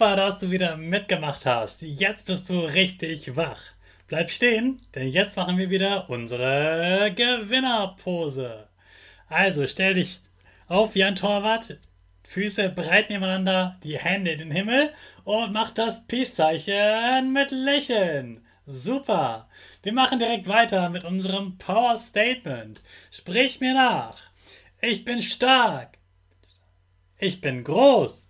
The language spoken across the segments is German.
Super, dass du wieder mitgemacht hast. Jetzt bist du richtig wach. Bleib stehen, denn jetzt machen wir wieder unsere Gewinnerpose. Also stell dich auf wie ein Torwart, Füße breit nebeneinander, die Hände in den Himmel und mach das Peace-Zeichen mit Lächeln. Super. Wir machen direkt weiter mit unserem Power Statement. Sprich mir nach. Ich bin stark. Ich bin groß.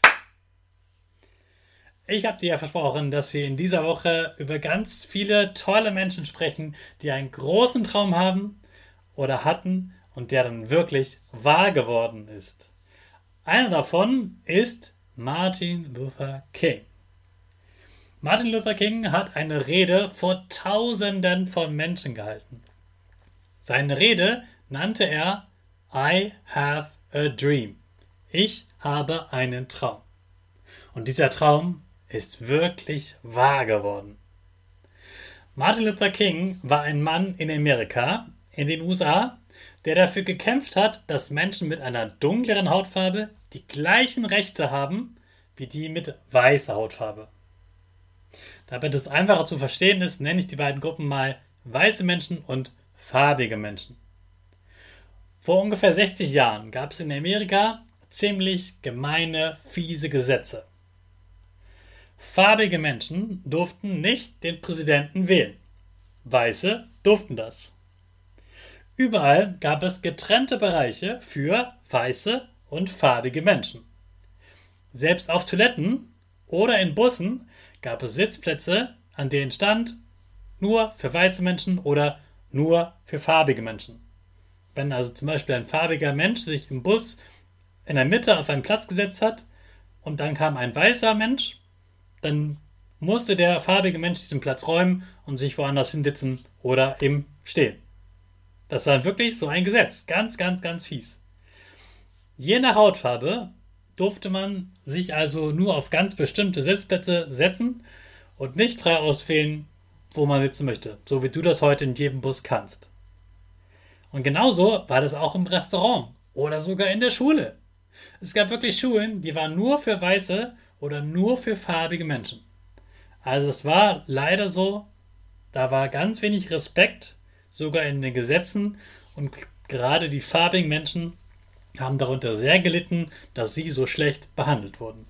Ich habe dir ja versprochen, dass wir in dieser Woche über ganz viele tolle Menschen sprechen, die einen großen Traum haben oder hatten und der dann wirklich wahr geworden ist. Einer davon ist Martin Luther King. Martin Luther King hat eine Rede vor Tausenden von Menschen gehalten. Seine Rede nannte er I have a dream. Ich habe einen Traum. Und dieser Traum ist wirklich wahr geworden. Martin Luther King war ein Mann in Amerika, in den USA, der dafür gekämpft hat, dass Menschen mit einer dunkleren Hautfarbe die gleichen Rechte haben wie die mit weißer Hautfarbe. Damit es einfacher zu verstehen ist, nenne ich die beiden Gruppen mal weiße Menschen und farbige Menschen. Vor ungefähr 60 Jahren gab es in Amerika ziemlich gemeine, fiese Gesetze. Farbige Menschen durften nicht den Präsidenten wählen. Weiße durften das. Überall gab es getrennte Bereiche für weiße und farbige Menschen. Selbst auf Toiletten oder in Bussen gab es Sitzplätze, an denen stand nur für weiße Menschen oder nur für farbige Menschen. Wenn also zum Beispiel ein farbiger Mensch sich im Bus in der Mitte auf einen Platz gesetzt hat und dann kam ein weißer Mensch dann musste der farbige Mensch diesen Platz räumen und sich woanders hinsetzen oder im stehen. Das war wirklich so ein Gesetz. Ganz, ganz, ganz fies. Je nach Hautfarbe durfte man sich also nur auf ganz bestimmte Sitzplätze setzen und nicht frei auswählen, wo man sitzen möchte, so wie du das heute in jedem Bus kannst. Und genauso war das auch im Restaurant oder sogar in der Schule. Es gab wirklich Schulen, die waren nur für Weiße oder nur für farbige Menschen. Also es war leider so, da war ganz wenig Respekt, sogar in den Gesetzen und gerade die farbigen Menschen haben darunter sehr gelitten, dass sie so schlecht behandelt wurden.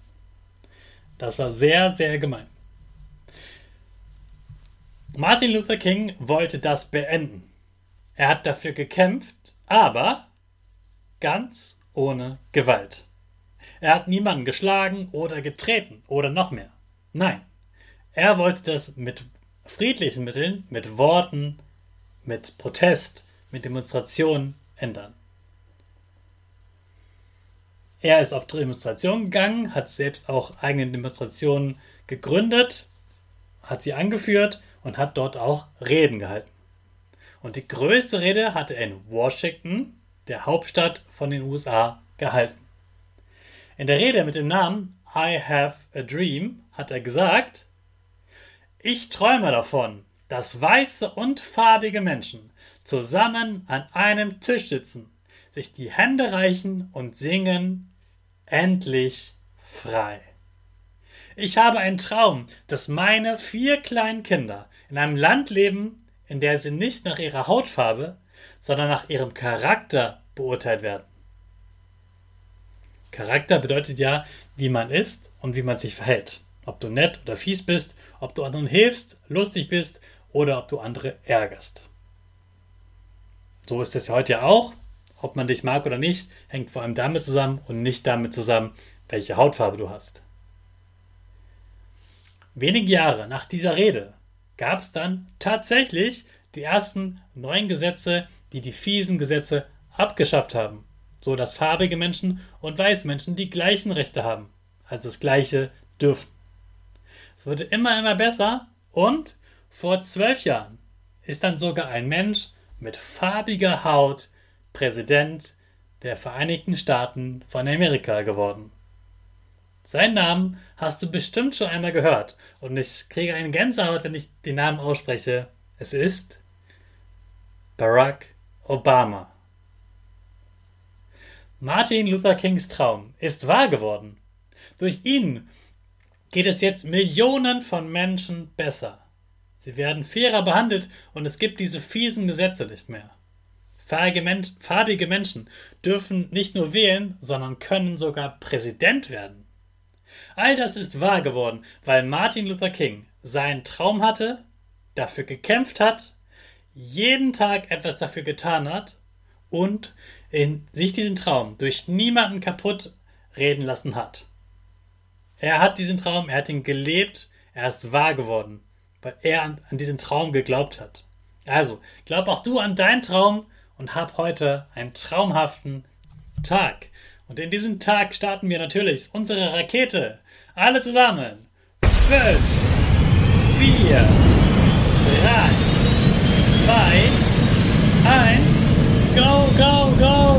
Das war sehr, sehr gemein. Martin Luther King wollte das beenden. Er hat dafür gekämpft, aber ganz ohne Gewalt. Er hat niemanden geschlagen oder getreten oder noch mehr. Nein, er wollte das mit friedlichen Mitteln, mit Worten, mit Protest, mit Demonstrationen ändern. Er ist auf Demonstrationen gegangen, hat selbst auch eigene Demonstrationen gegründet, hat sie angeführt und hat dort auch Reden gehalten. Und die größte Rede hatte er in Washington, der Hauptstadt von den USA, gehalten. In der Rede mit dem Namen I Have a Dream hat er gesagt, ich träume davon, dass weiße und farbige Menschen zusammen an einem Tisch sitzen, sich die Hände reichen und singen, endlich frei. Ich habe einen Traum, dass meine vier kleinen Kinder in einem Land leben, in der sie nicht nach ihrer Hautfarbe, sondern nach ihrem Charakter beurteilt werden. Charakter bedeutet ja, wie man ist und wie man sich verhält. Ob du nett oder fies bist, ob du anderen hilfst, lustig bist oder ob du andere ärgerst. So ist es heute ja auch. Ob man dich mag oder nicht, hängt vor allem damit zusammen und nicht damit zusammen, welche Hautfarbe du hast. Wenige Jahre nach dieser Rede gab es dann tatsächlich die ersten neuen Gesetze, die die fiesen Gesetze abgeschafft haben, so dass farbige Menschen und weiße Menschen die gleichen Rechte haben, also das gleiche dürfen. Es wurde immer, immer besser und vor zwölf Jahren ist dann sogar ein Mensch mit farbiger Haut Präsident der Vereinigten Staaten von Amerika geworden. Seinen Namen hast du bestimmt schon einmal gehört und ich kriege eine Gänsehaut, wenn ich den Namen ausspreche. Es ist Barack Obama. Martin Luther Kings Traum ist wahr geworden. Durch ihn geht es jetzt Millionen von Menschen besser. Sie werden fairer behandelt und es gibt diese fiesen Gesetze nicht mehr. Farbige Menschen dürfen nicht nur wählen, sondern können sogar Präsident werden. All das ist wahr geworden, weil Martin Luther King seinen Traum hatte, dafür gekämpft hat, jeden Tag etwas dafür getan hat und in sich diesen Traum durch niemanden kaputt reden lassen hat. Er hat diesen Traum, er hat ihn gelebt, er ist wahr geworden, weil er an, an diesen Traum geglaubt hat. Also, glaub auch du an deinen Traum und hab heute einen traumhaften Tag. Und in diesem Tag starten wir natürlich unsere Rakete. Alle zusammen. 5, 4, 3, 2, 1. go, go, go.